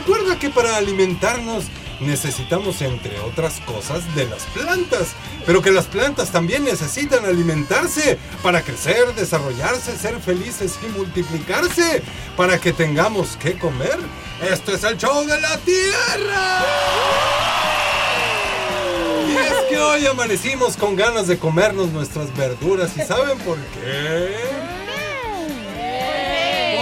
Recuerda que para alimentarnos necesitamos, entre otras cosas, de las plantas, pero que las plantas también necesitan alimentarse para crecer, desarrollarse, ser felices y multiplicarse, para que tengamos que comer. Esto es el show de la tierra. Y es que hoy amanecimos con ganas de comernos nuestras verduras y ¿saben por qué?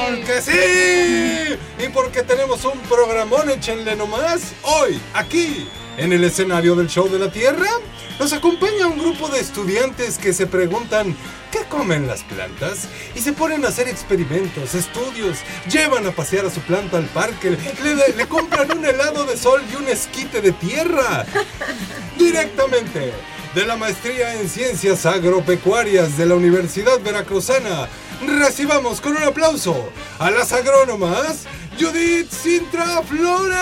Porque sí. Y porque tenemos un programón, échenle nomás. Hoy, aquí, en el escenario del show de la Tierra, nos acompaña un grupo de estudiantes que se preguntan ¿qué comen las plantas? Y se ponen a hacer experimentos, estudios, llevan a pasear a su planta al parque, le, le compran un helado de sol y un esquite de tierra. Directamente de la maestría en ciencias agropecuarias de la Universidad Veracruzana. Recibamos con un aplauso a las agrónomas Judith Sintra Flores,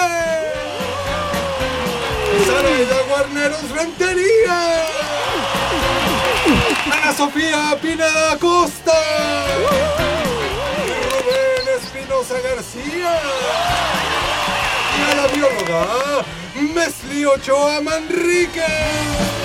Sara Guarneros Rentería, Ana Sofía Pineda Costa, Rubén Espinosa García. Y a la bióloga Mesli Ochoa Manrique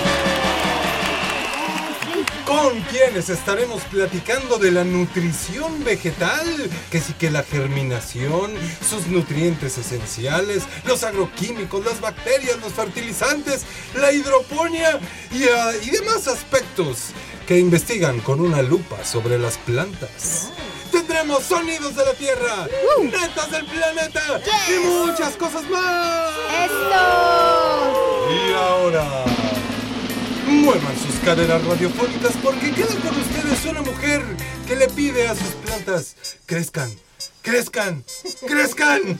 con quienes estaremos platicando de la nutrición vegetal, que sí que la germinación, sus nutrientes esenciales, los agroquímicos, las bacterias, los fertilizantes, la hidroponía y, ah, y demás aspectos que investigan con una lupa sobre las plantas. Tendremos sonidos de la Tierra, netas del planeta y muchas cosas más. ¡Esto! Y ahora, muevan sus caderas radiofónicas porque queda con ustedes una mujer que le pide a sus plantas crezcan, crezcan, crezcan.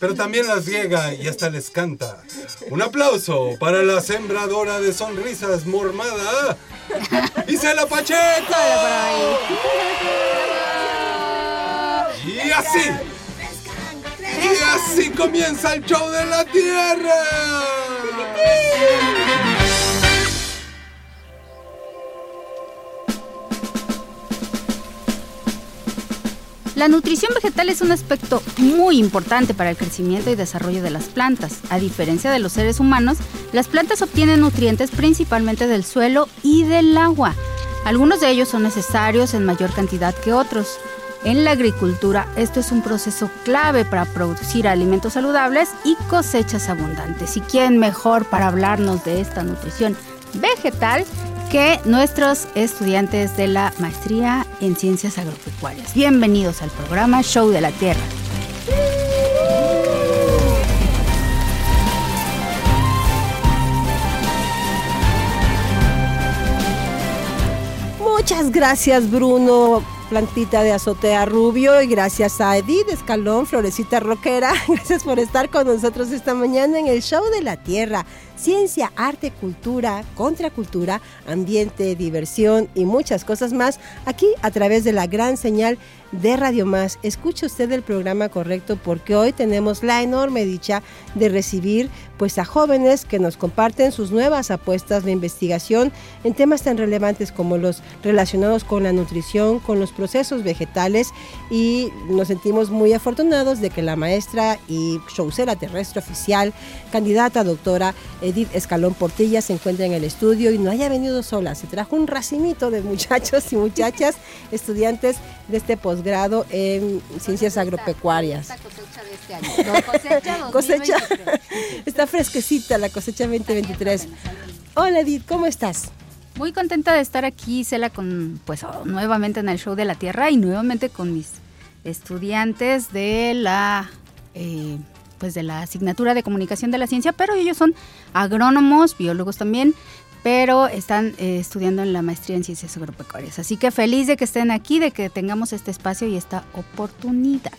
Pero también las riega y hasta les canta. Un aplauso para la sembradora de sonrisas mormada, Isela Pacheco. Y así. Y así comienza el show de la tierra. La nutrición vegetal es un aspecto muy importante para el crecimiento y desarrollo de las plantas. A diferencia de los seres humanos, las plantas obtienen nutrientes principalmente del suelo y del agua. Algunos de ellos son necesarios en mayor cantidad que otros. En la agricultura, esto es un proceso clave para producir alimentos saludables y cosechas abundantes. ¿Y quién mejor para hablarnos de esta nutrición vegetal que nuestros estudiantes de la maestría en ciencias agropecuarias. Bienvenidos al programa Show de la Tierra. Muchas gracias Bruno, plantita de azotea rubio y gracias a Edith Escalón, florecita rockera, gracias por estar con nosotros esta mañana en el Show de la Tierra. Ciencia, arte, cultura, contracultura, ambiente, diversión y muchas cosas más aquí a través de la gran señal de Radio Más. Escuche usted el programa correcto porque hoy tenemos la enorme dicha de recibir pues a jóvenes que nos comparten sus nuevas apuestas de investigación en temas tan relevantes como los relacionados con la nutrición, con los procesos vegetales y nos sentimos muy afortunados de que la maestra y showcera terrestre oficial, candidata doctora Edith Escalón Portilla se encuentra en el estudio y no haya venido sola, se trajo un racimito de muchachos y muchachas, estudiantes de este posgrado en ciencias agropecuarias. Esta cosecha de este año. No, cosecha 2023. Cosecha, está fresquecita la cosecha 2023. Hola Edith, ¿cómo estás? Muy contenta de estar aquí, Cela, con pues oh, nuevamente en el show de la Tierra y nuevamente con mis estudiantes de la eh, pues de la asignatura de comunicación de la ciencia, pero ellos son agrónomos, biólogos también, pero están eh, estudiando en la maestría en ciencias agropecuarias. Así que feliz de que estén aquí, de que tengamos este espacio y esta oportunidad.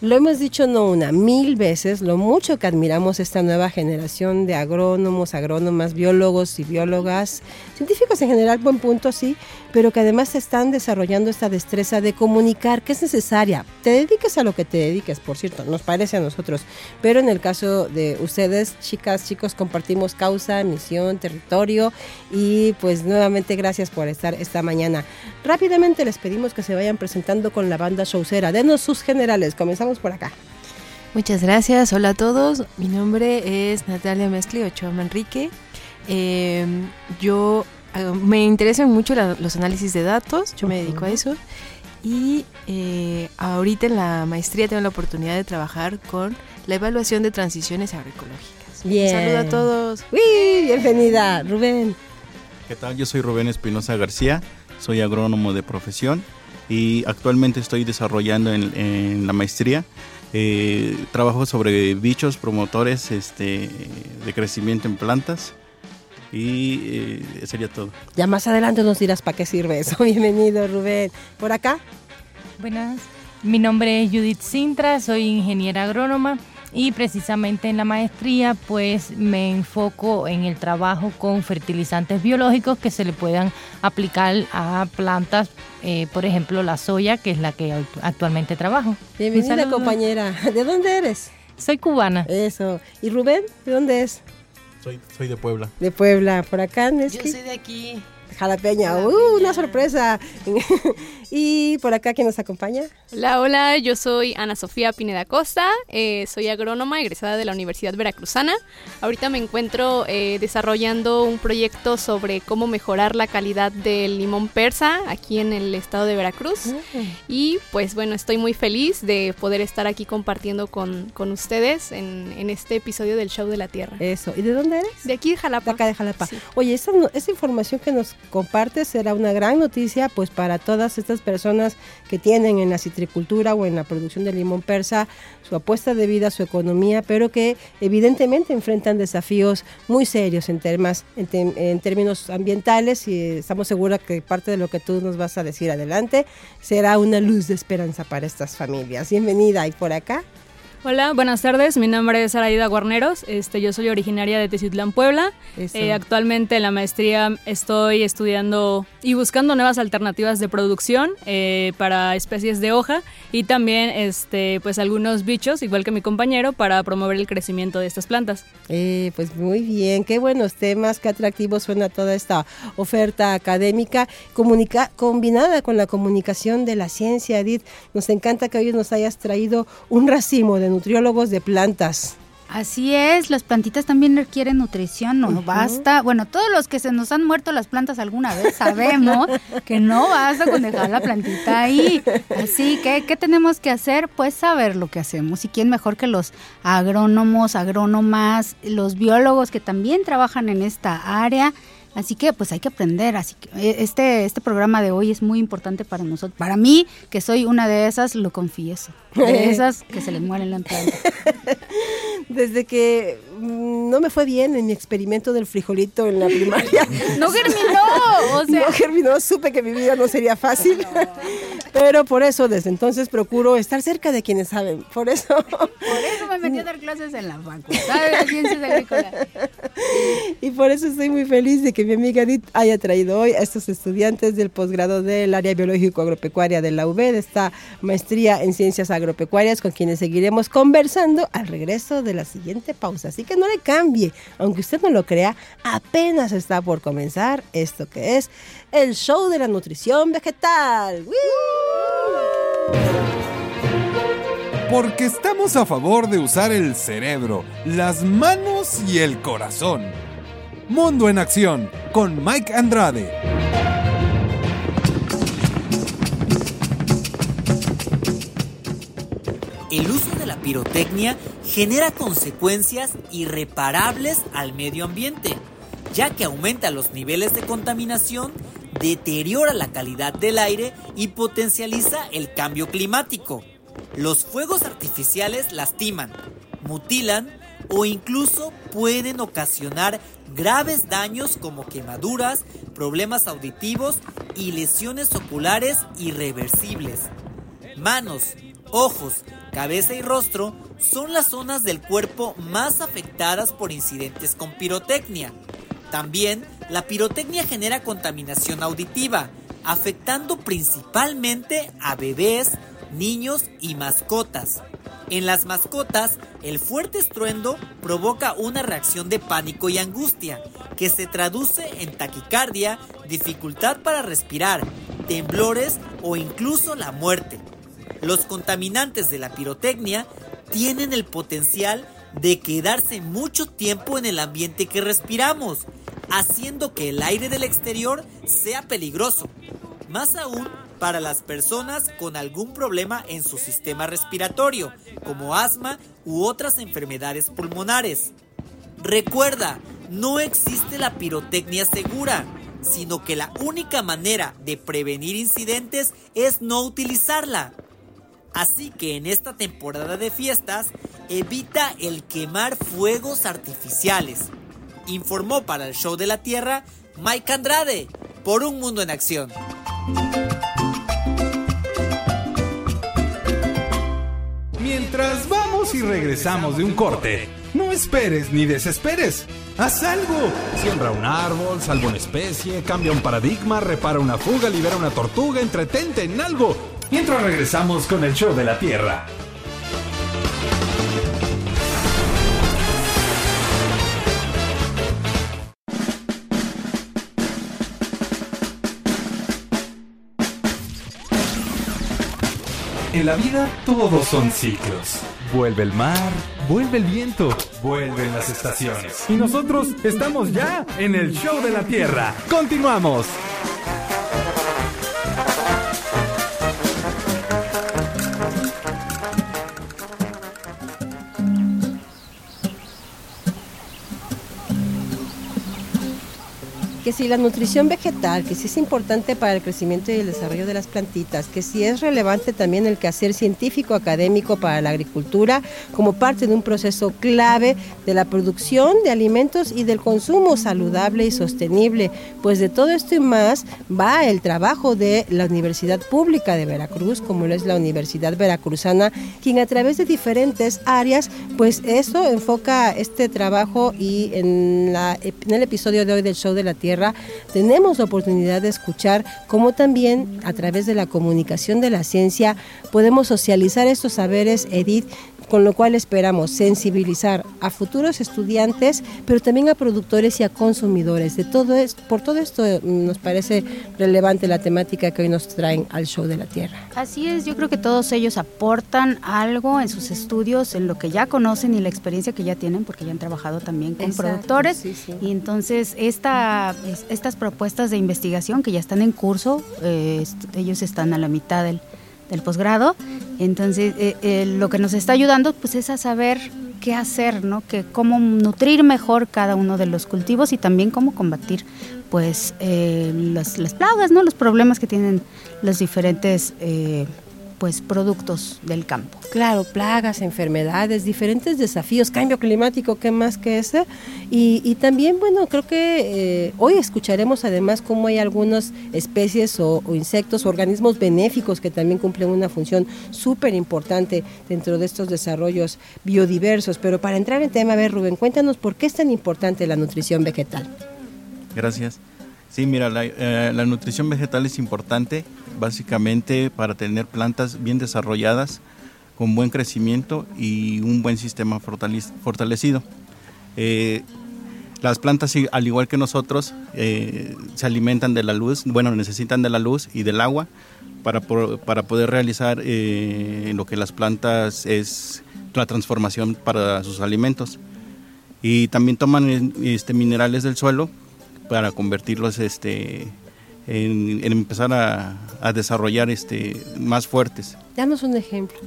Lo hemos dicho no una, mil veces, lo mucho que admiramos esta nueva generación de agrónomos, agrónomas, biólogos y biólogas, científicos en general, buen punto, sí, pero que además están desarrollando esta destreza de comunicar, que es necesaria. Te dediques a lo que te dediques, por cierto, nos parece a nosotros, pero en el caso de ustedes, chicas, chicos, compartimos causa, misión, territorio y pues nuevamente gracias por estar esta mañana. Rápidamente les pedimos que se vayan presentando con la banda showcera. Denos sus generales, comenzamos por acá. Muchas gracias, hola a todos. Mi nombre es Natalia Mezcli Ochoa Manrique. Eh, yo eh, me interesan mucho la, los análisis de datos, yo me dedico a eso. Y eh, ahorita en la maestría tengo la oportunidad de trabajar con la evaluación de transiciones agroecológicas. Bien. Saludo a todos. Uy, bienvenida, Rubén. ¿Qué tal? Yo soy Rubén Espinosa García, soy agrónomo de profesión y actualmente estoy desarrollando en, en la maestría eh, trabajo sobre bichos promotores este, de crecimiento en plantas y eh, sería todo. Ya más adelante nos dirás para qué sirve eso. Bienvenido, Rubén. ¿Por acá? Buenas, mi nombre es Judith Sintra, soy ingeniera agrónoma y precisamente en la maestría pues me enfoco en el trabajo con fertilizantes biológicos que se le puedan aplicar a plantas, eh, por ejemplo la soya, que es la que act- actualmente trabajo. Bienvenida, compañera. ¿De dónde eres? Soy cubana. Eso. ¿Y Rubén? ¿De dónde es? Soy, soy de Puebla. De Puebla. ¿Por acá, Yo soy de aquí. Jalapeña. ¡Uh, una sorpresa! y por acá, ¿quién nos acompaña? Hola, hola, yo soy Ana Sofía Pineda Costa, eh, soy agrónoma egresada de la Universidad Veracruzana. Ahorita me encuentro eh, desarrollando un proyecto sobre cómo mejorar la calidad del limón persa aquí en el estado de Veracruz. Y pues bueno, estoy muy feliz de poder estar aquí compartiendo con, con ustedes en, en este episodio del Show de la Tierra. Eso. ¿Y de dónde eres? De aquí de De Jalapa. acá de Jalapa. Sí. Oye, esta, no- esta información que nos compartes será una gran noticia pues para todas estas personas que tienen en la citricultura o en la producción de limón persa su apuesta de vida, su economía, pero que evidentemente enfrentan desafíos muy serios en, temas, en, tem- en términos ambientales y estamos seguros que parte de lo que tú nos vas a decir adelante será una luz de esperanza para estas familias. Bienvenida y por acá. Hola, buenas tardes. Mi nombre es Araida Guarneros. Este, yo soy originaria de Teciutlán, Puebla. Eh, actualmente en la maestría estoy estudiando y buscando nuevas alternativas de producción eh, para especies de hoja y también este, pues algunos bichos, igual que mi compañero, para promover el crecimiento de estas plantas. Eh, pues muy bien, qué buenos temas, qué atractivo suena toda esta oferta académica comunica- combinada con la comunicación de la ciencia, Edith. Nos encanta que hoy nos hayas traído un racimo de nutriólogos de plantas. Así es, las plantitas también requieren nutrición, no basta. Bueno, todos los que se nos han muerto las plantas alguna vez sabemos que no basta con dejar la plantita ahí. Así que, ¿qué tenemos que hacer? Pues saber lo que hacemos. ¿Y quién mejor que los agrónomos, agrónomas, los biólogos que también trabajan en esta área? Así que pues hay que aprender, así que eh, este, este programa de hoy es muy importante para nosotros. Para mí, que soy una de esas, lo confieso. De esas que se les mueren la planta. Desde que mm, no me fue bien en mi experimento del frijolito en la primaria. ¡No germinó! O sea, no germinó, supe que mi vida no sería fácil. Pero por eso desde entonces procuro estar cerca de quienes saben. Por eso Por eso me metí a dar clases en la Facultad de Ciencias Agrícolas. Y por eso estoy muy feliz de que mi amiga Edith haya traído hoy a estos estudiantes del posgrado del área biológico-agropecuaria de la UB, de esta maestría en ciencias agropecuarias, con quienes seguiremos conversando al regreso de la siguiente pausa. Así que no le cambie, aunque usted no lo crea, apenas está por comenzar esto que es el show de la nutrición vegetal. ¡Woo! Porque estamos a favor de usar el cerebro, las manos y el corazón. Mundo en Acción con Mike Andrade. El uso de la pirotecnia genera consecuencias irreparables al medio ambiente, ya que aumenta los niveles de contaminación, deteriora la calidad del aire y potencializa el cambio climático. Los fuegos artificiales lastiman, mutilan o incluso pueden ocasionar graves daños como quemaduras, problemas auditivos y lesiones oculares irreversibles. Manos, ojos, cabeza y rostro son las zonas del cuerpo más afectadas por incidentes con pirotecnia. También, la pirotecnia genera contaminación auditiva, afectando principalmente a bebés, niños y mascotas. En las mascotas, el fuerte estruendo provoca una reacción de pánico y angustia, que se traduce en taquicardia, dificultad para respirar, temblores o incluso la muerte. Los contaminantes de la pirotecnia tienen el potencial de quedarse mucho tiempo en el ambiente que respiramos, haciendo que el aire del exterior sea peligroso. Más aún para las personas con algún problema en su sistema respiratorio, como asma u otras enfermedades pulmonares. Recuerda, no existe la pirotecnia segura, sino que la única manera de prevenir incidentes es no utilizarla. Así que en esta temporada de fiestas, evita el quemar fuegos artificiales. Informó para el Show de la Tierra Mike Andrade, por un mundo en acción. Mientras vamos y regresamos de un corte, no esperes ni desesperes. Haz algo. Siembra un árbol, salva una especie, cambia un paradigma, repara una fuga, libera una tortuga, entretente en algo. Mientras regresamos con el show de la Tierra. En la vida todos son ciclos. Vuelve el mar, vuelve el viento, vuelven las estaciones. Y nosotros estamos ya en el show de la Tierra. Continuamos. Si la nutrición vegetal, que si es importante para el crecimiento y el desarrollo de las plantitas, que si es relevante también el quehacer científico académico para la agricultura como parte de un proceso clave de la producción de alimentos y del consumo saludable y sostenible. Pues de todo esto y más va el trabajo de la Universidad Pública de Veracruz, como lo es la Universidad Veracruzana, quien a través de diferentes áreas, pues eso enfoca este trabajo y en, la, en el episodio de hoy del Show de la Tierra, tenemos la oportunidad de escuchar cómo también a través de la comunicación de la ciencia podemos socializar estos saberes, Edith, con lo cual esperamos sensibilizar a futuros estudiantes, pero también a productores y a consumidores. De todo esto, por todo esto mm, nos parece relevante la temática que hoy nos traen al show de la Tierra. Así es, yo creo que todos ellos aportan algo en sus estudios, en lo que ya conocen y la experiencia que ya tienen, porque ya han trabajado también con productores. Y entonces esta, estas propuestas de investigación que ya están en curso, eh, ellos están a la mitad del del posgrado. Entonces, eh, eh, lo que nos está ayudando pues es a saber qué hacer, ¿no? Que cómo nutrir mejor cada uno de los cultivos y también cómo combatir pues eh, las, las, plagas, ¿no? Los problemas que tienen los diferentes pues productos del campo. Claro, plagas, enfermedades, diferentes desafíos, cambio climático, ¿qué más que ese? Y, también, bueno, creo que eh, hoy escucharemos además cómo hay algunas especies o, insectos, organismos benéficos que también cumplen una función súper importante dentro de estos desarrollos biodiversos. Pero para entrar en tema, a ver, Rubén, cuéntanos por qué es tan importante la nutrición vegetal. Gracias. Sí, mira, la, eh, la nutrición vegetal es importante básicamente para tener plantas bien desarrolladas, con buen crecimiento y un buen sistema fortalecido. Eh, las plantas, al igual que nosotros, eh, se alimentan de la luz, bueno, necesitan de la luz y del agua para, para poder realizar eh, lo que las plantas es la transformación para sus alimentos. Y también toman este, minerales del suelo para convertirlos este, en, empezar a, desarrollar este, más fuertes. Danos un ejemplo.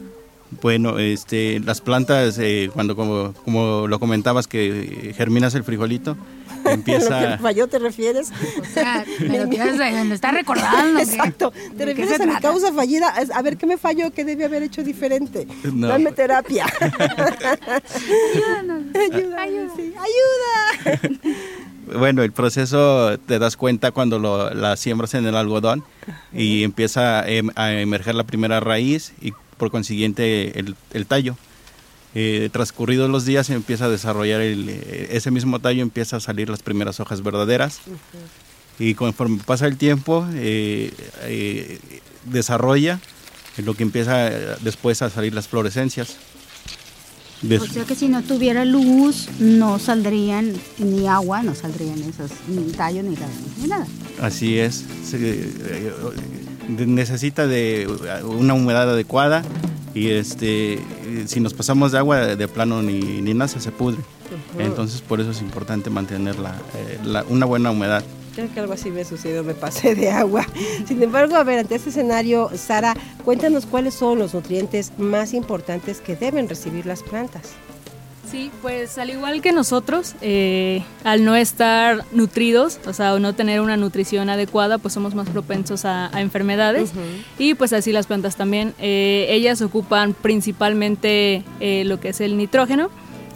Bueno, este, las plantas, eh, cuando como, como, lo comentabas que germinas el frijolito, empieza... ¿Lo que falló te refieres? O sea, me, lo tienes- me está recordando. Exacto. ¿Te ¿De qué refieres a mi causa fallida? A ver, ¿qué me falló? ¿Qué debí haber hecho diferente? No. Dame terapia. Ayúdanos. ayuda, sí, ayuda. Bueno, el proceso te das cuenta cuando lo, la siembras en el algodón y empieza a, em- a emerger la primera raíz y por consiguiente el, el tallo. Eh, transcurridos los días empieza a desarrollar el, eh, ese mismo tallo, empieza a salir las primeras hojas verdaderas y conforme pasa el tiempo eh, eh, desarrolla lo que empieza después a salir las florescencias. O sea que si no tuviera luz, no saldrían ni agua, no saldrían esos, ni tallo, ni, nada. Así es. Se- eh, de- necesita de una humedad adecuada y este eh, si nos pasamos de agua de plano ni, ni nace se pudre. Entonces por eso es importante mantener la, eh, la- una buena humedad. Creo que algo así me sucedió, me pasé de agua. Sin embargo, a ver, ante este escenario, Sara, cuéntanos cuáles son los nutrientes más importantes que deben recibir las plantas. Sí, pues al igual que nosotros, eh, al no estar nutridos, o sea, o no tener una nutrición adecuada, pues somos más propensos a, a enfermedades. Y pues así las plantas también. Eh, ellas ocupan principalmente eh, lo que es el nitrógeno,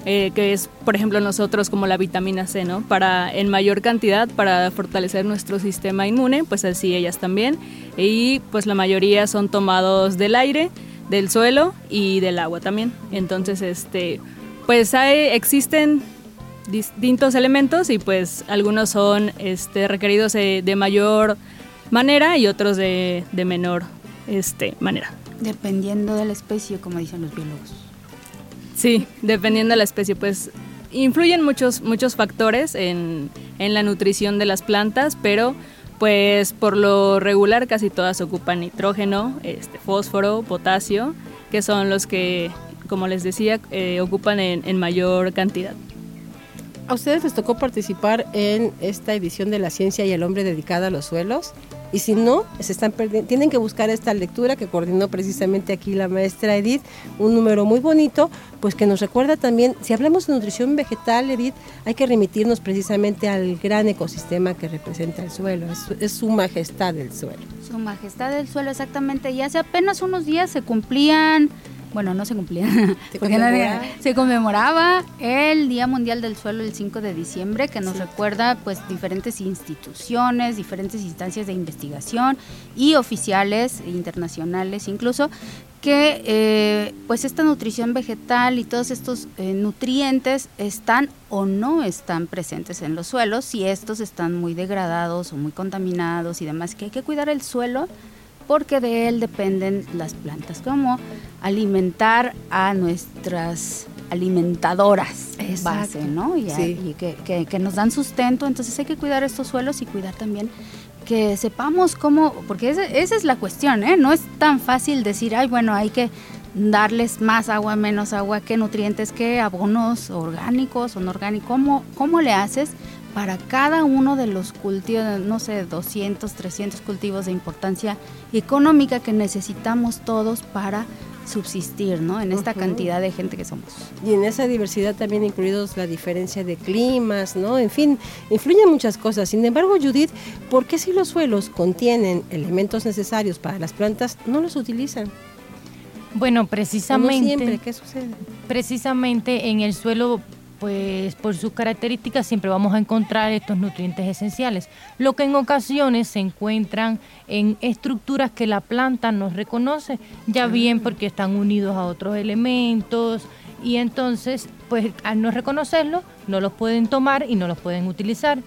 eh, que es, por ejemplo, nosotros como la vitamina C, ¿no? Para en mayor cantidad para fortalecer nuestro sistema inmune, pues así ellas también. Y pues la mayoría son tomados del aire, del suelo y del agua también. Entonces, este, pues hay, existen distintos elementos y pues algunos son este, requeridos eh, de mayor manera y otros de, de menor este, manera. Dependiendo de la especie, como dicen los biólogos. Sí, dependiendo de la especie, pues influyen muchos, muchos factores en, en la nutrición de las plantas, pero pues por lo regular casi todas ocupan nitrógeno, este, fósforo, potasio, que son los que, como les decía, eh, ocupan en, en mayor cantidad. ¿A ustedes les tocó participar en esta edición de La Ciencia y el Hombre dedicada a los suelos? Y si no, se están perdiendo, tienen que buscar esta lectura que coordinó precisamente aquí la maestra Edith, un número muy bonito, pues que nos recuerda también, si hablamos de nutrición vegetal, Edith, hay que remitirnos precisamente al gran ecosistema que representa el suelo, es, es su majestad el suelo. Su majestad del suelo, exactamente. Y hace apenas unos días se cumplían, bueno, no se porque conmemoraba. se conmemoraba el Día Mundial del Suelo el 5 de diciembre, que nos recuerda pues diferentes instituciones, diferentes instancias de investigación y oficiales internacionales incluso que eh, pues esta nutrición vegetal y todos estos eh, nutrientes están o no están presentes en los suelos, si estos están muy degradados o muy contaminados y demás, que hay que cuidar el suelo porque de él dependen las plantas, como alimentar a nuestras alimentadoras Exacto. base, ¿no? Y, a- Sí. y que, que- que nos dan sustento, entonces hay que cuidar estos suelos y cuidar también que sepamos cómo, porque esa, esa es la cuestión, ¿eh? No es tan fácil decir, ay, bueno, hay que darles más agua, menos agua, qué nutrientes, qué abonos orgánicos o no orgánicos, ¿cómo, cómo le haces para cada uno de los cultivos, no sé, 200, 300 cultivos de importancia económica que necesitamos todos para subsistir, ¿no? En esta cantidad de gente que somos. Y en esa diversidad también incluidos la diferencia de climas, ¿no? En fin, influyen muchas cosas. Sin embargo, Judith, ¿por qué si los suelos contienen elementos necesarios para las plantas, no los utilizan? Bueno, ¿O no precisamente, siempre, ¿qué sucede? precisamente en el suelo, pues por sus características siempre vamos a encontrar estos nutrientes esenciales, lo que en ocasiones se encuentran en estructuras que la planta no reconoce, ya bien porque están unidos a otros elementos y entonces, pues al no reconocerlos, no los pueden tomar y no los pueden utilizar.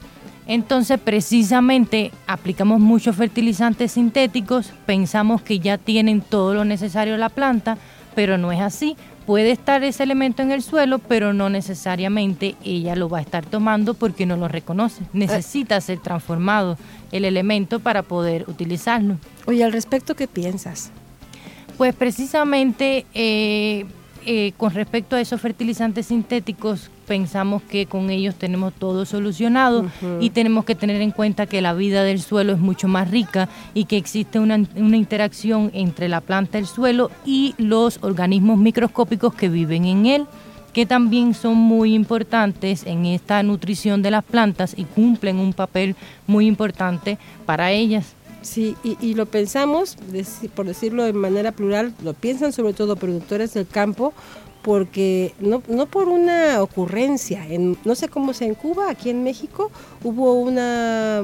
Entonces, precisamente, aplicamos muchos fertilizantes sintéticos, pensamos que ya tienen todo lo necesario la planta, pero no es así. Puede estar ese elemento en el suelo, pero no necesariamente ella lo va a estar tomando porque no lo reconoce. Necesita ser transformado el elemento para poder utilizarlo. Oye, al respecto, ¿qué piensas? Pues precisamente eh, eh, con respecto a esos fertilizantes sintéticos, pensamos que con ellos tenemos todo solucionado y tenemos que tener en cuenta que la vida del suelo es mucho más rica y que existe una, una interacción entre la planta, el suelo y los organismos microscópicos que viven en él. que también son muy importantes en esta nutrición de las plantas y cumplen un papel muy importante para ellas. Sí, y, lo pensamos, por decirlo de manera plural, lo piensan sobre todo productores del campo, porque no, no por una ocurrencia, en, no sé cómo sea en Cuba, aquí en México, hubo una,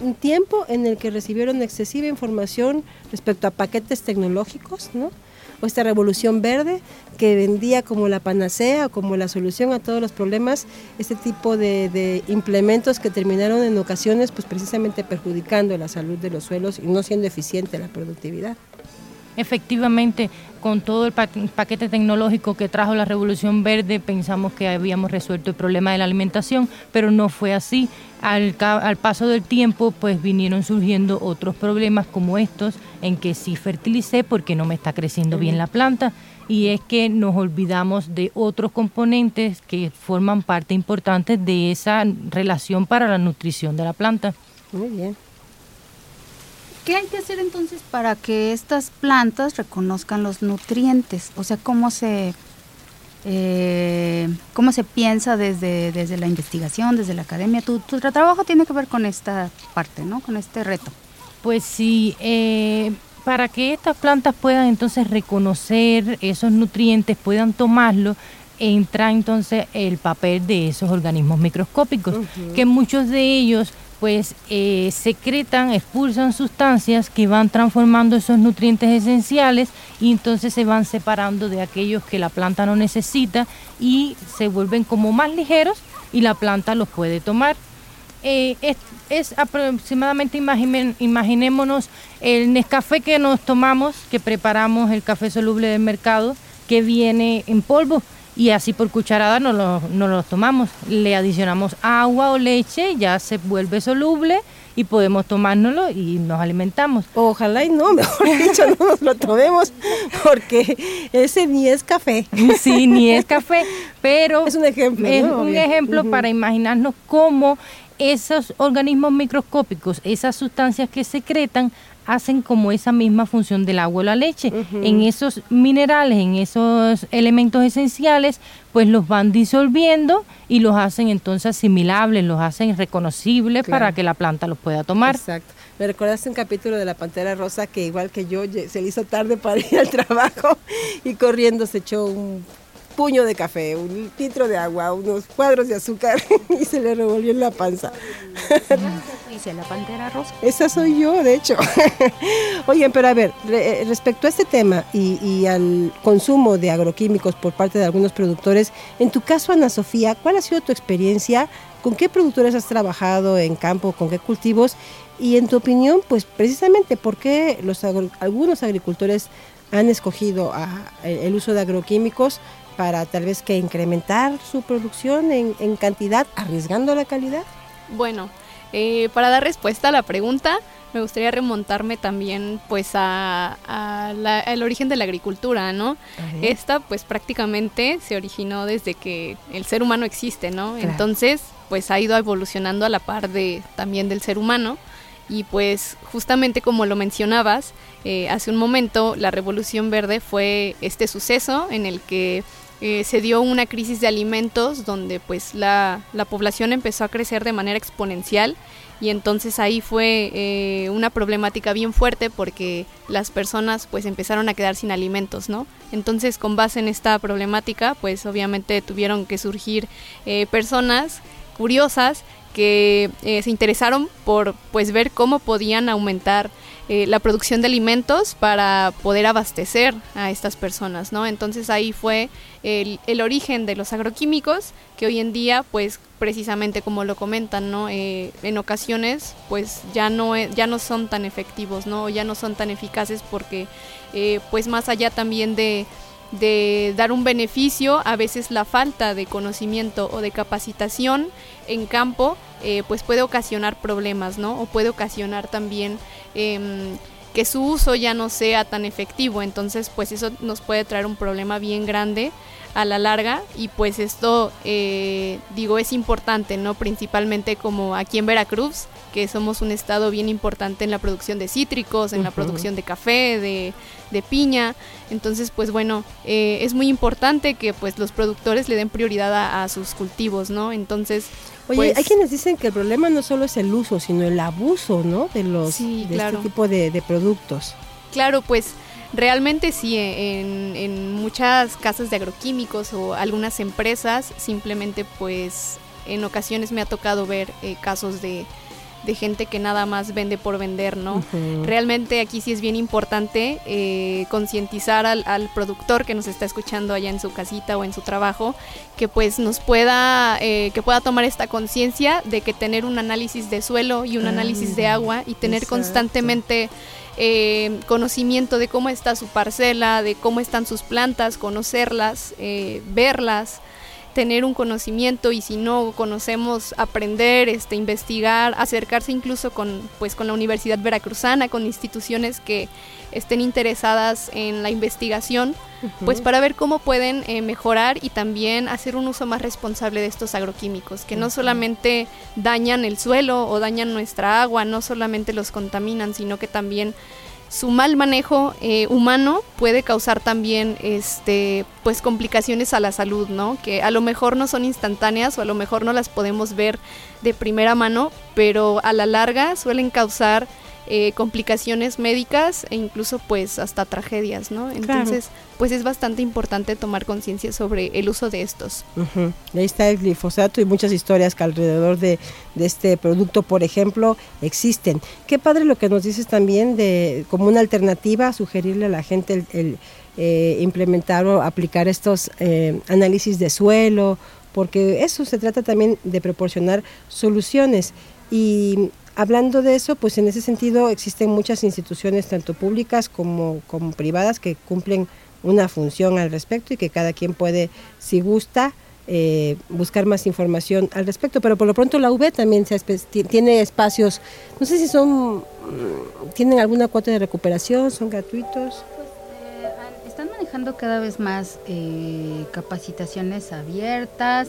un tiempo en el que recibieron excesiva información respecto a paquetes tecnológicos, ¿no? O esta revolución verde que vendía como la panacea o como la solución a todos los problemas, este tipo de, implementos que terminaron en ocasiones pues precisamente perjudicando la salud de los suelos y no siendo eficiente la productividad. Efectivamente, con todo el paquete tecnológico que trajo la Revolución Verde, pensamos que habíamos resuelto el problema de la alimentación, pero no fue así. Al, al, paso del tiempo, pues vinieron surgiendo otros problemas como estos, en que sí fertilicé porque no me está creciendo bien la planta, y es que nos olvidamos de otros componentes que forman parte importante de esa relación para la nutrición de la planta. Muy bien. ¿Qué hay que hacer entonces para que estas plantas reconozcan los nutrientes? O sea, ¿cómo se, eh, cómo se piensa desde, desde la investigación, desde la academia? Tu, tu trabajo tiene que ver con esta parte, ¿no? Con este reto. Pues sí, eh, para que estas plantas puedan entonces reconocer esos nutrientes, puedan tomarlo, entra entonces el papel de esos organismos microscópicos, que muchos de ellos pues eh, secretan, expulsan sustancias que van transformando esos nutrientes esenciales y entonces se van separando de aquellos que la planta no necesita y se vuelven como más ligeros y la planta los puede tomar. Eh, es, aproximadamente, imaginémonos el Nescafé que nos tomamos, que preparamos el café soluble del mercado, que viene en polvo y así por cucharada no lo, no lo tomamos. Le adicionamos agua o leche, ya se vuelve soluble y podemos tomárnoslo y nos alimentamos. Ojalá y no, mejor dicho, no nos lo tomemos porque ese ni es café. Sí, ni es café, pero es un ejemplo. Es un ejemplo para imaginarnos cómo esos organismos microscópicos, esas sustancias que secretan, hacen como esa misma función del agua o la leche. En esos minerales, en esos elementos esenciales, pues los van disolviendo y los hacen entonces asimilables, los hacen reconocibles para que la planta los pueda tomar. Exacto. Me recordaste un capítulo de La Pantera Rosa que igual que yo se le hizo tarde para ir al trabajo y corriendo se echó un puño de café, un litro de agua, unos cuadros de azúcar y se le revolvió en la panza. Dice la pantera rosa. Esa soy yo, de hecho. Oye, pero a ver, eh, respecto a este tema y, al consumo de agroquímicos por parte de algunos productores, en tu caso, Ana Sofía, ¿cuál ha sido tu experiencia? ¿Con qué productores has trabajado en campo? ¿Con qué cultivos? Y en tu opinión, pues precisamente, ¿por qué los algunos agricultores han escogido el uso de agroquímicos para tal vez que incrementar su producción en, cantidad, arriesgando la calidad? Bueno, eh, para dar respuesta a la pregunta, me gustaría remontarme también pues a, el origen de la agricultura, ¿no? Esta pues prácticamente se originó desde que el ser humano existe, ¿no? Entonces pues ha ido evolucionando a la par de también del ser humano y pues justamente como lo mencionabas eh, hace un momento, la revolución verde fue este suceso en el que eh, se dio una crisis de alimentos donde pues la, población empezó a crecer de manera exponencial y entonces ahí fue eh, una problemática bien fuerte porque las personas pues empezaron a quedar sin alimentos, ¿no? Entonces con base en esta problemática pues obviamente tuvieron que surgir personas curiosas que se interesaron por pues ver cómo podían aumentar eh, la producción de alimentos para poder abastecer a estas personas, ¿no? Entonces ahí fue el, origen de los agroquímicos que hoy en día, pues precisamente como lo comentan, ¿no? Eh, en ocasiones, pues ya no, e, ya no son tan efectivos, ¿no? Ya no son tan eficaces porque, eh, pues más allá también de de dar un beneficio, a veces la falta de conocimiento o de capacitación en campo, eh, pues puede ocasionar problemas, ¿no? O puede ocasionar también em, que su uso ya no sea tan efectivo. Entonces, pues eso nos puede traer un problema bien grande a la larga y pues esto eh, digo es importante no principalmente como aquí en Veracruz que somos un estado bien importante en la producción de cítricos en la producción de café de, de piña entonces pues bueno eh, es muy importante que pues los productores le den prioridad a, a sus cultivos no entonces Oye, pues, hay quienes dicen que el problema no solo es el uso, sino el abuso, ¿no? De los Sí, de claro. este tipo de, de productos. Claro, pues realmente sí, en, en muchas casas de agroquímicos o algunas empresas simplemente pues en ocasiones me ha tocado ver eh, casos de, de gente que nada más vende por vender, ¿no? Realmente aquí sí es bien importante eh, concientizar al, al productor que nos está escuchando allá en su casita o en su trabajo, que pues nos pueda, eh, que pueda tomar esta conciencia de que tener un análisis de suelo y un análisis de Ah, agua y tener exacto. constantemente eh, conocimiento de cómo está su parcela, de cómo están sus plantas, conocerlas, eh, verlas tener un conocimiento y si no conocemos aprender, este investigar, acercarse incluso con pues con la Universidad Veracruzana, con instituciones que estén interesadas en la investigación, pues para ver cómo pueden eh, mejorar y también hacer un uso más responsable de estos agroquímicos, que no solamente dañan el suelo o dañan nuestra agua, no solamente los contaminan, sino que también su mal manejo eh, humano puede causar también este pues complicaciones a la salud, ¿no? Que a lo mejor no son instantáneas o a lo mejor no las podemos ver de primera mano, pero a la larga suelen causar eh, complicaciones médicas e incluso pues hasta tragedias, ¿no? Entonces, pues es bastante importante tomar conciencia sobre el uso de estos. Y Ahí está el glifosato y muchas historias que alrededor de, de este producto, por ejemplo, existen. Qué padre lo que nos dices también de como una alternativa, sugerirle a la gente el, el, eh, implementar o aplicar estos eh, análisis de suelo, porque eso se trata también de proporcionar soluciones. Y hablando de eso, pues en ese sentido existen muchas instituciones, tanto públicas como, como privadas, que cumplen una función al respecto y que cada quien puede, si gusta, eh, buscar más información al respecto. Pero por lo pronto la UB también se tiene espacios, no sé si son, mm, tienen alguna cuota de recuperación, son gratuitos. Manejando cada vez más eh, capacitaciones abiertas.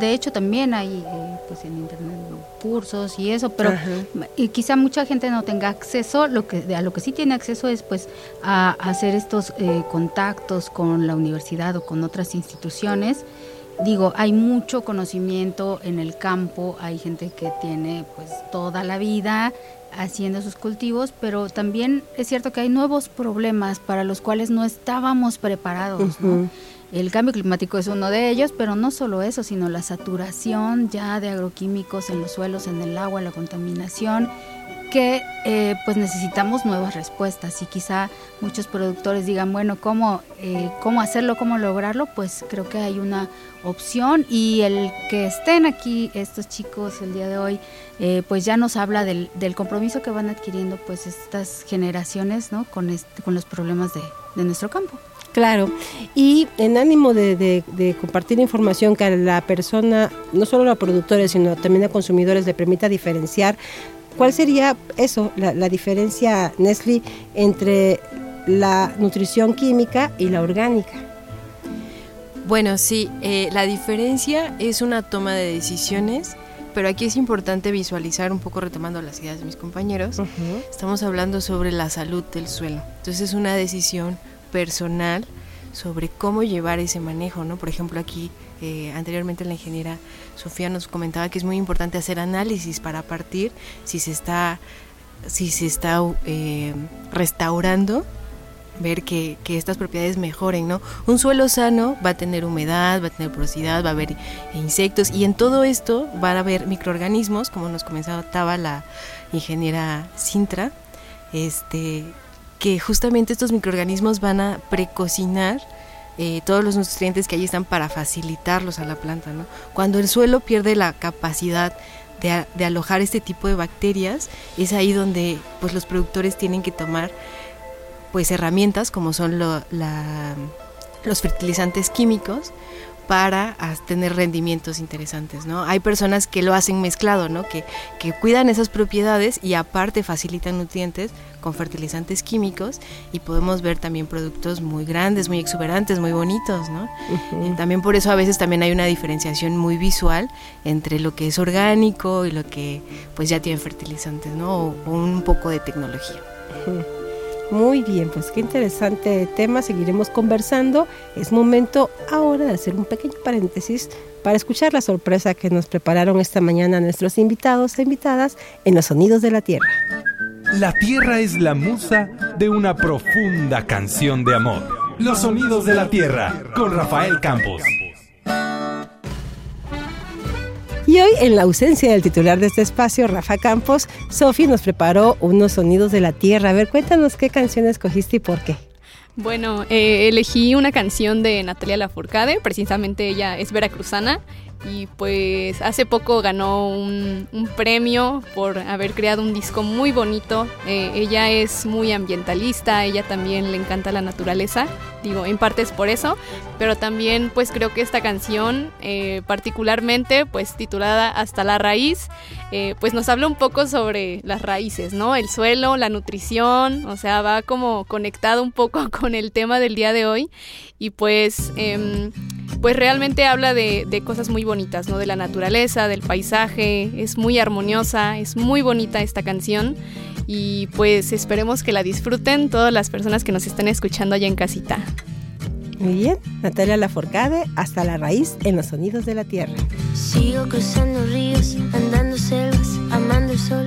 De hecho, también hay eh, pues en internet cursos y eso, pero y quizá mucha gente no tenga acceso. Lo que a lo que sí tiene acceso es pues a, a hacer estos eh, contactos con la universidad o con otras instituciones. Digo, hay mucho conocimiento en el campo, hay gente que tiene pues toda la vida haciendo sus cultivos, pero también es cierto que hay nuevos problemas para los cuales no estábamos preparados. El cambio climático es uno de ellos, pero no solo eso, sino la saturación ya de agroquímicos en los suelos, en el agua, la contaminación, que eh, pues necesitamos nuevas respuestas y quizá muchos productores digan, bueno, ¿cómo, eh, ¿cómo hacerlo, cómo lograrlo? Pues creo que hay una opción y el que estén aquí estos chicos el día de hoy, eh, pues ya nos habla del, del compromiso que van adquiriendo pues estas generaciones, ¿no? Con, este- con los problemas de, de nuestro campo. Claro, y en ánimo de, de- compartir información que a la persona, no solo a productores, sino también a consumidores, le permita diferenciar, ¿cuál sería eso, la, la diferencia, Nestle, entre la nutrición química y la orgánica? Bueno, sí, eh, la diferencia es una toma de decisiones, pero aquí es importante visualizar un poco retomando las ideas de mis compañeros. Estamos hablando sobre la salud del suelo. Entonces es una decisión personal sobre cómo llevar ese manejo, ¿no? Por ejemplo, aquí eh, anteriormente la ingeniera Sofía nos comentaba que es muy importante hacer análisis para partir si se está si se está eh, restaurando ver que, que estas propiedades mejoren, ¿no? Un suelo sano va a tener humedad, va a tener porosidad, va a haber insectos y en todo esto va a haber microorganismos, como nos comentaba la ingeniera Sintra, este, que justamente estos microorganismos van a precocinar eh, todos los nutrientes que ahí están para facilitarlos a la planta, ¿no? Cuando el suelo pierde la capacidad de, de alojar este tipo de bacterias, es ahí donde pues los productores tienen que tomar pues herramientas como son lo- la- los fertilizantes químicos para tener rendimientos interesantes, ¿no? Hay personas que lo hacen mezclado, ¿no? Que, que cuidan esas propiedades y aparte facilitan nutrientes con fertilizantes químicos y podemos ver también productos muy grandes, muy exuberantes, muy bonitos, ¿no? Eh, También por eso a veces también hay una diferenciación muy visual entre lo que es orgánico y lo que pues ya tiene fertilizantes, ¿no? O, o un poco de tecnología. Muy bien, pues qué interesante tema, seguiremos conversando. Es momento ahora de hacer un pequeño paréntesis para escuchar la sorpresa que nos prepararon esta mañana nuestros invitados e invitadas en los sonidos de la Tierra. La tierra es la musa de una profunda canción de amor. Los sonidos de la tierra con Rafael Campos. Y hoy, en la ausencia del titular de este espacio, Rafa Campos, Sofi nos preparó unos sonidos de la Tierra. A ver, cuéntanos qué canción escogiste y por qué. Bueno, eh, elegí una canción de Natalia Lafourcade, precisamente ella es veracruzana y pues hace poco ganó un, premio por haber creado un disco muy bonito. Eh, ella es muy ambientalista, ella también le encanta la naturaleza, digo, en parte es por eso, pero también pues creo que esta canción eh, particularmente pues titulada Hasta la raíz, eh, pues nos habla un poco sobre las raíces, ¿no? El suelo, la nutrición, o sea, va como conectado un poco con el tema del día de hoy y pues... pues realmente habla de, de cosas muy bonitas, ¿no? De la naturaleza, del paisaje, es muy armoniosa, es muy bonita esta canción y pues esperemos que la disfruten todas las personas que nos estén escuchando allá en casita. Muy bien, Natalia Laforcade, hasta la raíz en los sonidos de la Tierra. Sigo cruzando ríos, andando selvas, amando el sol.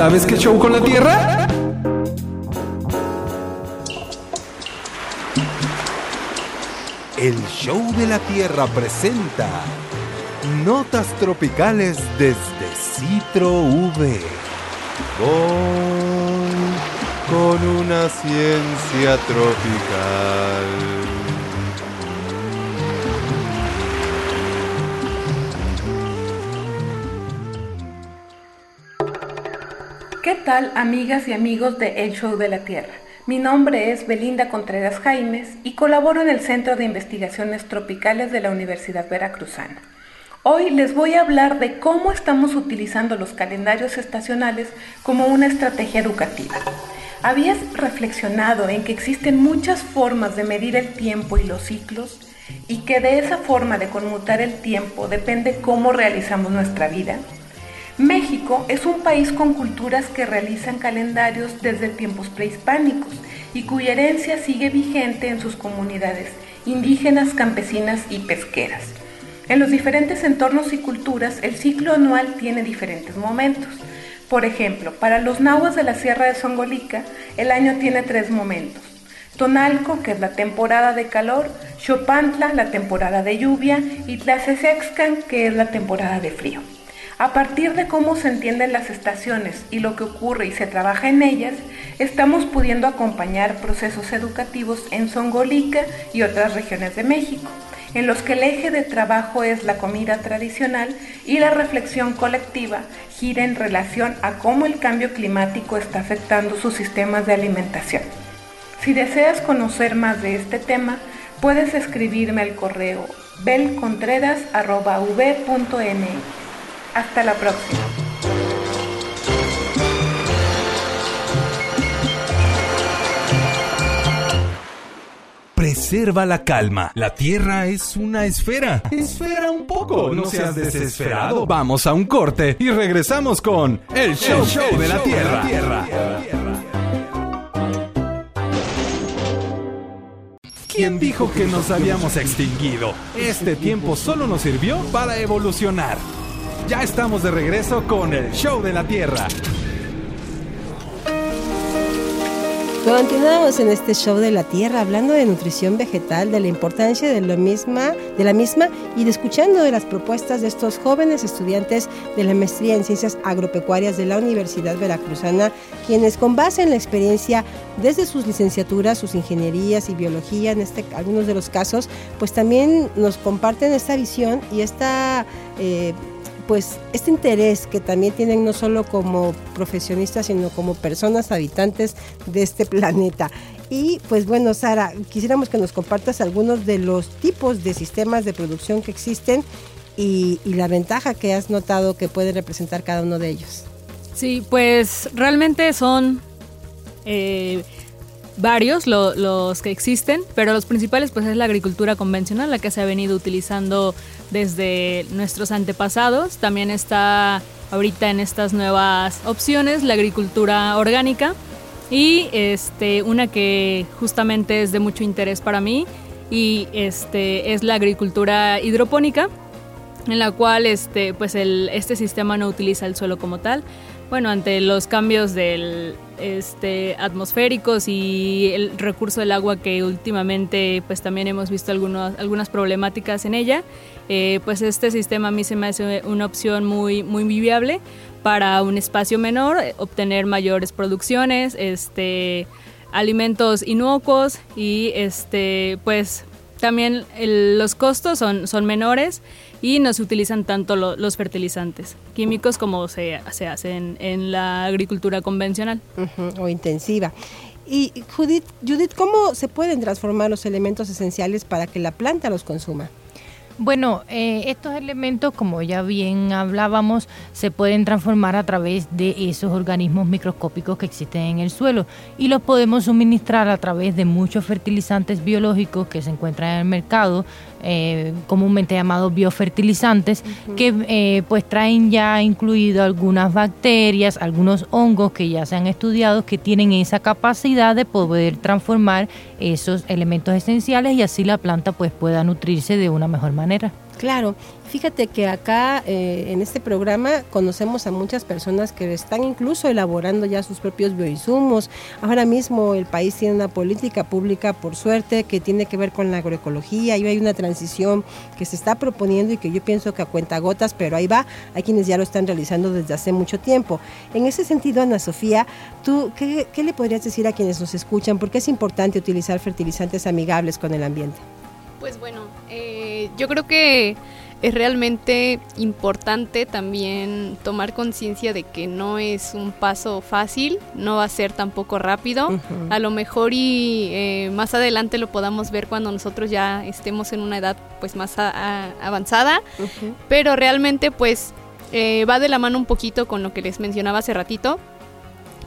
sabes qué show con la tierra? El Show de la Tierra presenta Notas Tropicales desde Citro V. Con, con una ciencia tropical. ¿Qué tal amigas y amigos de El Show de la Tierra? Mi nombre es Belinda Contreras Jaimes y colaboro en el Centro de Investigaciones Tropicales de la Universidad Veracruzana. Hoy les voy a hablar de cómo estamos utilizando los calendarios estacionales como una estrategia educativa. ¿Habías reflexionado en que existen muchas formas de medir el tiempo y los ciclos? Y que de esa forma de conmutar el tiempo depende cómo realizamos nuestra vida. México es un país con culturas que realizan calendarios desde tiempos prehispánicos y cuya herencia sigue vigente en sus comunidades indígenas, campesinas y pesqueras. En los diferentes entornos y culturas, el ciclo anual tiene diferentes momentos. Por ejemplo, para los nahuas de la Sierra de Songolica, el año tiene tres momentos. Tonalco, que es la temporada de calor, Xopantla, la temporada de lluvia, y Tlaxexexcan, que es la temporada de frío. A partir de cómo se entienden las estaciones y lo que ocurre y se trabaja en ellas, estamos pudiendo acompañar procesos educativos en Songolica y otras regiones de México. en los que el eje de trabajo es la comida tradicional y la reflexión colectiva gira en relación a cómo el cambio climático está afectando sus sistemas de alimentación. Si deseas conocer más de este tema, puedes escribirme al correo belcontreras.v.mx. Hasta la próxima. Preserva la calma. La Tierra es una esfera. Esfera un poco. No seas desesperado. Vamos a un corte y regresamos con El Show, show de la Tierra. ¿Quién dijo que nos habíamos extinguido? Este tiempo solo nos sirvió para evolucionar. Ya estamos de regreso con el Show de la Tierra. Continuamos en este show de la tierra hablando de nutrición vegetal, de la importancia de, lo misma, de la misma y de escuchando de las propuestas de estos jóvenes estudiantes de la maestría en ciencias agropecuarias de la Universidad Veracruzana, quienes con base en la experiencia desde sus licenciaturas, sus ingenierías y biología, en este, algunos de los casos, pues también nos comparten esta visión y esta... Eh, pues este interés que también tienen no solo como profesionistas, sino como personas habitantes de este planeta. Y pues bueno, Sara, quisiéramos que nos compartas algunos de los tipos de sistemas de producción que existen y, la ventaja que has notado que puede representar cada uno de ellos. Sí, pues realmente son eh, varios lo- los que existen, pero los principales pues es la agricultura convencional, la que se ha venido utilizando desde nuestros antepasados. También está ahorita en estas nuevas opciones la agricultura orgánica y este una que justamente es de mucho interés para mí y este es la agricultura hidropónica en la cual este, pues el, este sistema no utiliza el suelo como tal. Bueno, ante los cambios del, este, atmosféricos y el recurso del agua que últimamente pues también hemos visto algunos, algunas problemáticas en ella, eh, pues este sistema a mí se me hace una opción muy, muy viable para un espacio menor, obtener mayores producciones, este, alimentos inocuos y este, pues también el- los costos son, son menores y no se utilizan tanto lo- los fertilizantes químicos como se, se hacen en la agricultura convencional. O intensiva. Y Judith, Judith, ¿cómo se pueden transformar los elementos esenciales para que la planta los consuma? Bueno, eh, estos elementos, como ya bien hablábamos, se pueden transformar a través de esos organismos microscópicos que existen en el suelo y los podemos suministrar a través de muchos fertilizantes biológicos que se encuentran en el mercado, eh, comúnmente llamados biofertilizantes, que eh, pues traen ya incluido algunas bacterias, algunos hongos que ya se han estudiado que tienen esa capacidad de poder transformar esos elementos esenciales y así la planta pues pueda nutrirse de una mejor manera. Claro, fíjate que acá eh, en este programa conocemos a muchas personas que están incluso elaborando ya sus propios bioinsumos. Ahora mismo el país tiene una política pública, por suerte, que tiene que ver con la agroecología y hay una transición que se está proponiendo y que yo pienso que a cuentagotas, pero ahí va, hay quienes ya lo están realizando desde hace mucho tiempo. En ese sentido, Ana Sofía, ¿tú qué, qué le podrías decir a quienes nos escuchan? ¿Por qué es importante utilizar fertilizantes amigables con el ambiente? Pues bueno, eh, yo creo que es realmente importante también tomar conciencia de que no es un paso fácil, no va a ser tampoco rápido. A lo mejor y eh, más adelante lo podamos ver cuando nosotros ya estemos en una edad pues más avanzada, pero realmente pues eh, va de la mano un poquito con lo que les mencionaba hace ratito.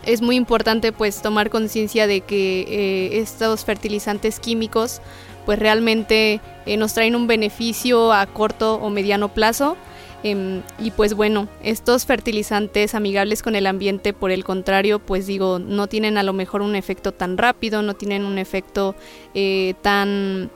Es muy importante pues tomar conciencia de que eh, estos fertilizantes químicos pues realmente eh, nos traen un beneficio a corto o mediano plazo. Em, y pues bueno, estos fertilizantes amigables con el ambiente, por el contrario, pues digo, no tienen a lo mejor un efecto tan rápido, no tienen un efecto eh, tan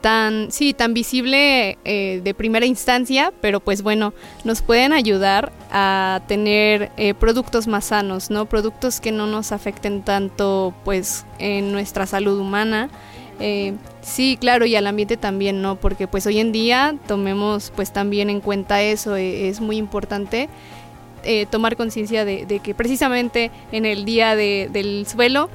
tan, sí, tan visible eh, de primera instancia, pero pues bueno, nos pueden ayudar a tener productos más sanos, ¿no? Productos que no nos afecten tanto pues en nuestra salud humana. Eh, sí, claro, y al ambiente también, ¿no? Porque pues hoy en día tomemos pues también en cuenta eso, eh, es muy importante eh, tomar conciencia de, que precisamente en el día de- del suelo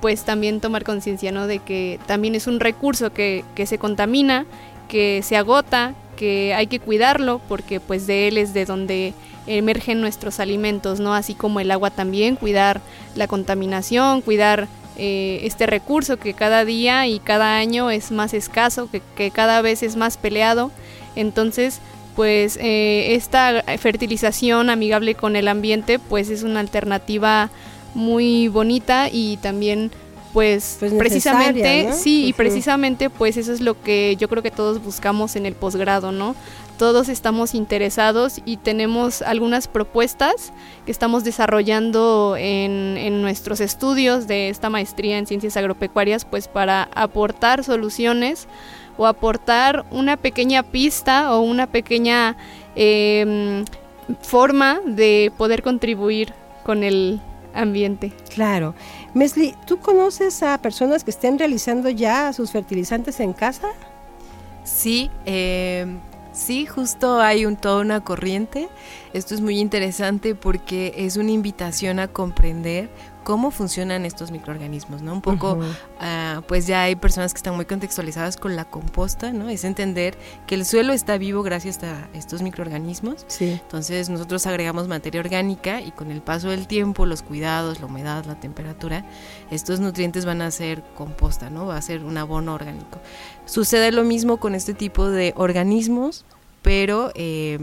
pues también tomar conciencia, ¿no? De que también es un recurso que, que se contamina que se agota, que hay que cuidarlo porque pues de él es de donde emergen nuestros alimentos, ¿no? Así como el agua también, cuidar la contaminación, cuidar eh, este recurso que cada día y cada año es más escaso, que, que cada vez es más peleado. Entonces, pues eh, esta fertilización amigable con el ambiente, pues es una alternativa muy bonita y también pues, Pues precisamente sí y precisamente pues eso es lo que yo creo que todos buscamos en el posgrado no todos estamos interesados y tenemos algunas propuestas que estamos desarrollando en, en nuestros estudios de esta maestría en ciencias agropecuarias pues para aportar soluciones o aportar una pequeña pista o una pequeña eh, forma de poder contribuir con el ambiente. Claro. Mesli, ¿tú conoces a personas que estén realizando ya sus fertilizantes en casa? Sí, eh, sí, justo hay un, toda una corriente. Esto es muy interesante porque es una invitación a comprender cómo funcionan estos microorganismos, ¿no? Un poco, ah, pues ya hay personas que están muy contextualizadas con la composta, ¿no? Es entender que el suelo está vivo gracias a estos microorganismos. Sí. Entonces nosotros agregamos materia orgánica y con el paso del tiempo, los cuidados, la humedad, la temperatura, estos nutrientes van a ser composta, ¿no? Va a ser un abono orgánico. Sucede lo mismo con este tipo de organismos, pero eh,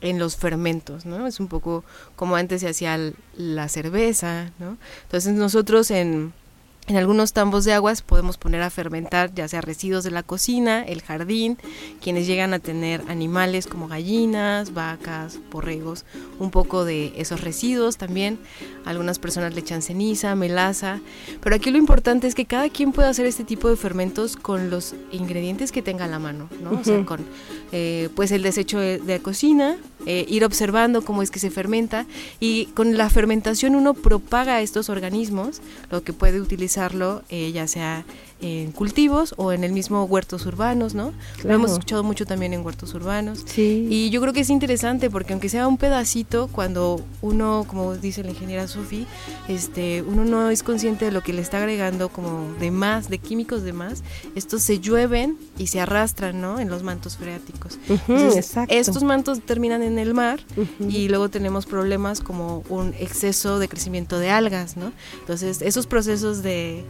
en los fermentos, ¿no? Es un poco como antes se hacía la cerveza, ¿no? Entonces nosotros en, en algunos tambos de aguas podemos poner a fermentar ya sea residuos de la cocina, el jardín, quienes llegan a tener animales como gallinas, vacas, borregos, un poco de esos residuos también. Algunas personas le echan ceniza, melaza, pero aquí lo importante es que cada quien pueda hacer este tipo de fermentos con los ingredientes que tenga a la mano, ¿no? O sea, con eh, pues el desecho de, de cocina, eh, ir observando cómo es que se fermenta y con la fermentación uno propaga estos organismos, lo que puede utilizarlo eh, ya sea en cultivos o en el mismo huertos urbanos, ¿no? Lo Claro. hemos escuchado mucho también en huertos urbanos. Sí. Y yo creo que es interesante porque aunque sea un pedacito, cuando uno, como dice la ingeniera Sofi, este, uno no es consciente de lo que le está agregando como de más, de químicos de más, estos se llueven y se arrastran, ¿no? En los mantos freáticos. Ujú, Entonces, exacto. estos mantos terminan en el mar Ujú. y luego tenemos problemas como un exceso de crecimiento de algas, ¿no? Entonces, esos procesos de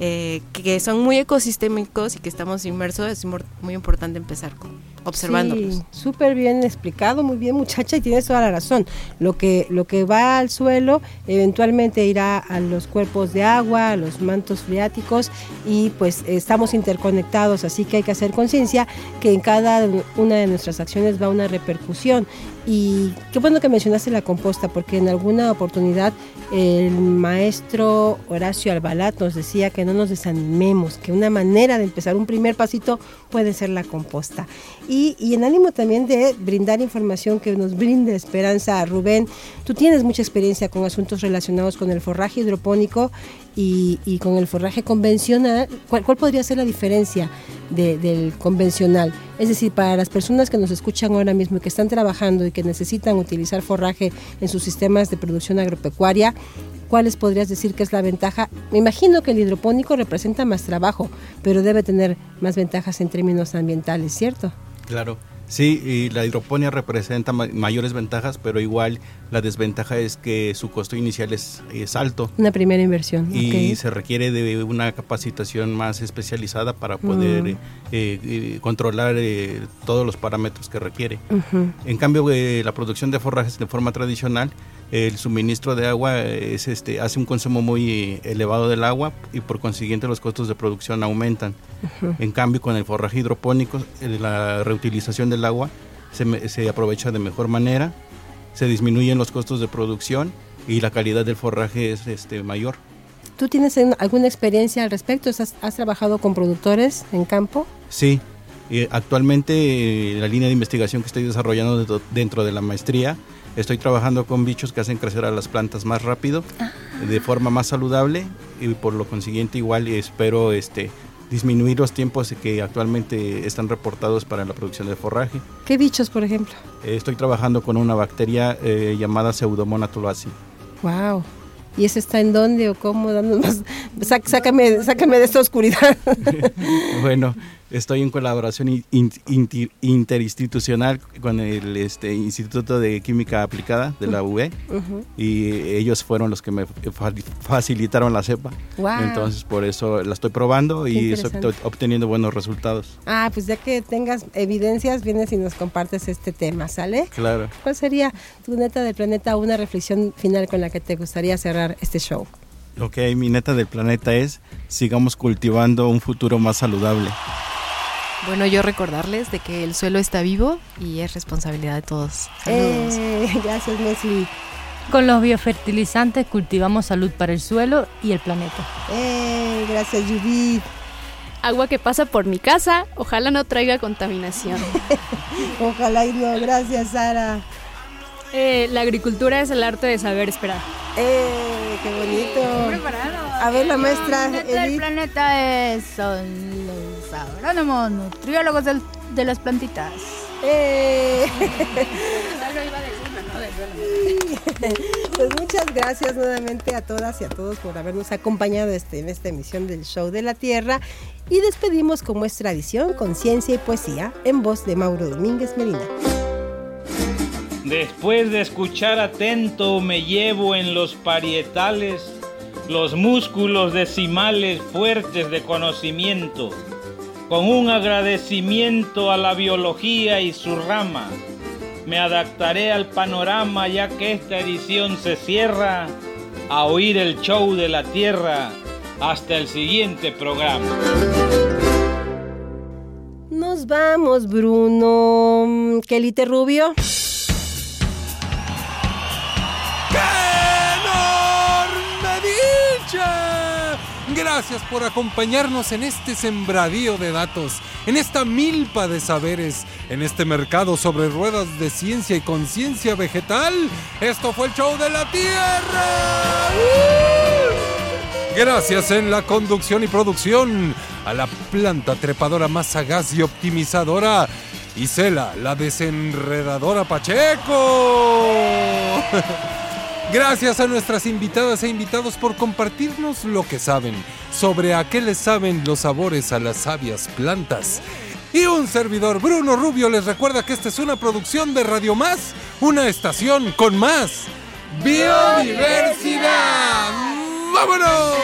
eh, que son muy ecosistémicos y que estamos inmersos, es muy importante empezar con observándolos. Súper bien explicado, muy bien muchacha y tienes toda la razón. Lo que, lo que va al suelo eventualmente irá a los cuerpos de agua, a los mantos freáticos y pues estamos interconectados, así que hay que hacer conciencia que en cada una de nuestras acciones va una repercusión. Y qué bueno que mencionaste la composta, porque en alguna oportunidad el maestro Horacio Albalat nos decía que no nos desanimemos, que una manera de empezar un primer pasito puede ser la composta. Y, y en ánimo también de brindar información que nos brinde esperanza Rubén, tú tienes mucha experiencia con asuntos relacionados con el forraje hidropónico y, y con el forraje convencional. ¿Cuál, cuál podría ser la diferencia de- del convencional? Es decir, para las personas que nos escuchan ahora mismo y que están trabajando y que necesitan utilizar forraje en sus sistemas de producción agropecuaria, ¿cuáles podrías decir que es la ventaja? Me imagino que el hidropónico representa más trabajo, pero debe tener más ventajas en términos ambientales, ¿cierto? Claro. Sí, y la hidroponía representa ma- mayores ventajas, pero igual la desventaja es que su costo inicial es, es alto Una primera inversión. y se requiere de una capacitación más especializada para poder Mm. eh, eh, controlar eh, todos los parámetros que requiere. En cambio, eh, la producción de forrajes de forma tradicional, el suministro de agua es, este, hace un consumo muy elevado del agua y por consiguiente los costos de producción aumentan. En cambio, con el forraje hidropónico, eh, la reutilización del agua se, se aprovecha de mejor manera, se disminuyen los costos de producción y la calidad del forraje es este, mayor. ¿Tú tienes en- alguna experiencia al respecto? ¿Has, has trabajado con productores en campo? Sí, eh, actualmente eh, la línea de investigación que estoy desarrollando dentro de la maestría, estoy trabajando con bichos que hacen crecer a las plantas más rápido, de forma más saludable y por lo consiguiente igual espero este, disminuir los tiempos que actualmente están reportados para la producción de forraje. ¿Qué bichos, por ejemplo? Estoy trabajando con una bacteria eh, llamada Pseudomonas tuluacea. Wow. ¿Y eso está en dónde o cómo? Más- sá- sácame, sácame de esta oscuridad. bueno, Estoy en colaboración in- in- interinstitucional con el este, Instituto de Química Aplicada de la UB Ujú. y ellos fueron los que me fa- facilitaron la cepa. Guau. Entonces por eso la estoy probando Qué y estoy obteniendo buenos resultados. Ah, pues ya que tengas evidencias, vienes y nos compartes este tema, ¿sale? Claro. ¿Cuál sería tu neta del planeta, una reflexión final con la que te gustaría cerrar este show? Ok, mi neta del planeta es sigamos cultivando un futuro más saludable. Bueno, yo recordarles de que el suelo está vivo y es responsabilidad de todos. Saludos. Eh, gracias, Leslie. Con los biofertilizantes cultivamos salud para el suelo y el planeta. Eh, gracias, Judith. Agua que pasa por mi casa, ojalá no traiga contaminación. Ojalá y no. Gracias, Sara. Eh, la agricultura es el arte de saber esperar. Eh, qué bonito. A ver, la maestra El planeta del Edith. planeta es, son los agrónomos, nutriólogos del- de las plantitas. Eh. Pues muchas gracias nuevamente a todas y a todos por habernos acompañado este, en esta emisión del Show de la Tierra y despedimos como es tradición con ciencia y poesía en voz de Mauro Domínguez Medina. Después de escuchar atento me llevo en los parietales los músculos decimales fuertes de conocimiento, con un agradecimiento a la biología y su rama. Me adaptaré al panorama ya que esta edición se cierra a oír el show de la Tierra hasta el siguiente programa. Nos vamos, Bruno. Kelly Rubio. Gracias por acompañarnos en este sembradío de datos, en esta milpa de saberes, en este mercado sobre ruedas de ciencia y conciencia vegetal. Esto fue el show de la Tierra. ¡Uh! Gracias en la conducción y producción a la planta trepadora más sagaz y optimizadora, Isela, la desenredadora Pacheco. Gracias a nuestras invitadas e invitados por compartirnos lo que saben sobre a qué les saben los sabores a las sabias plantas. Y un servidor, Bruno Rubio, les recuerda que esta es una producción de Radio Más, una estación con más biodiversidad. ¡Vámonos!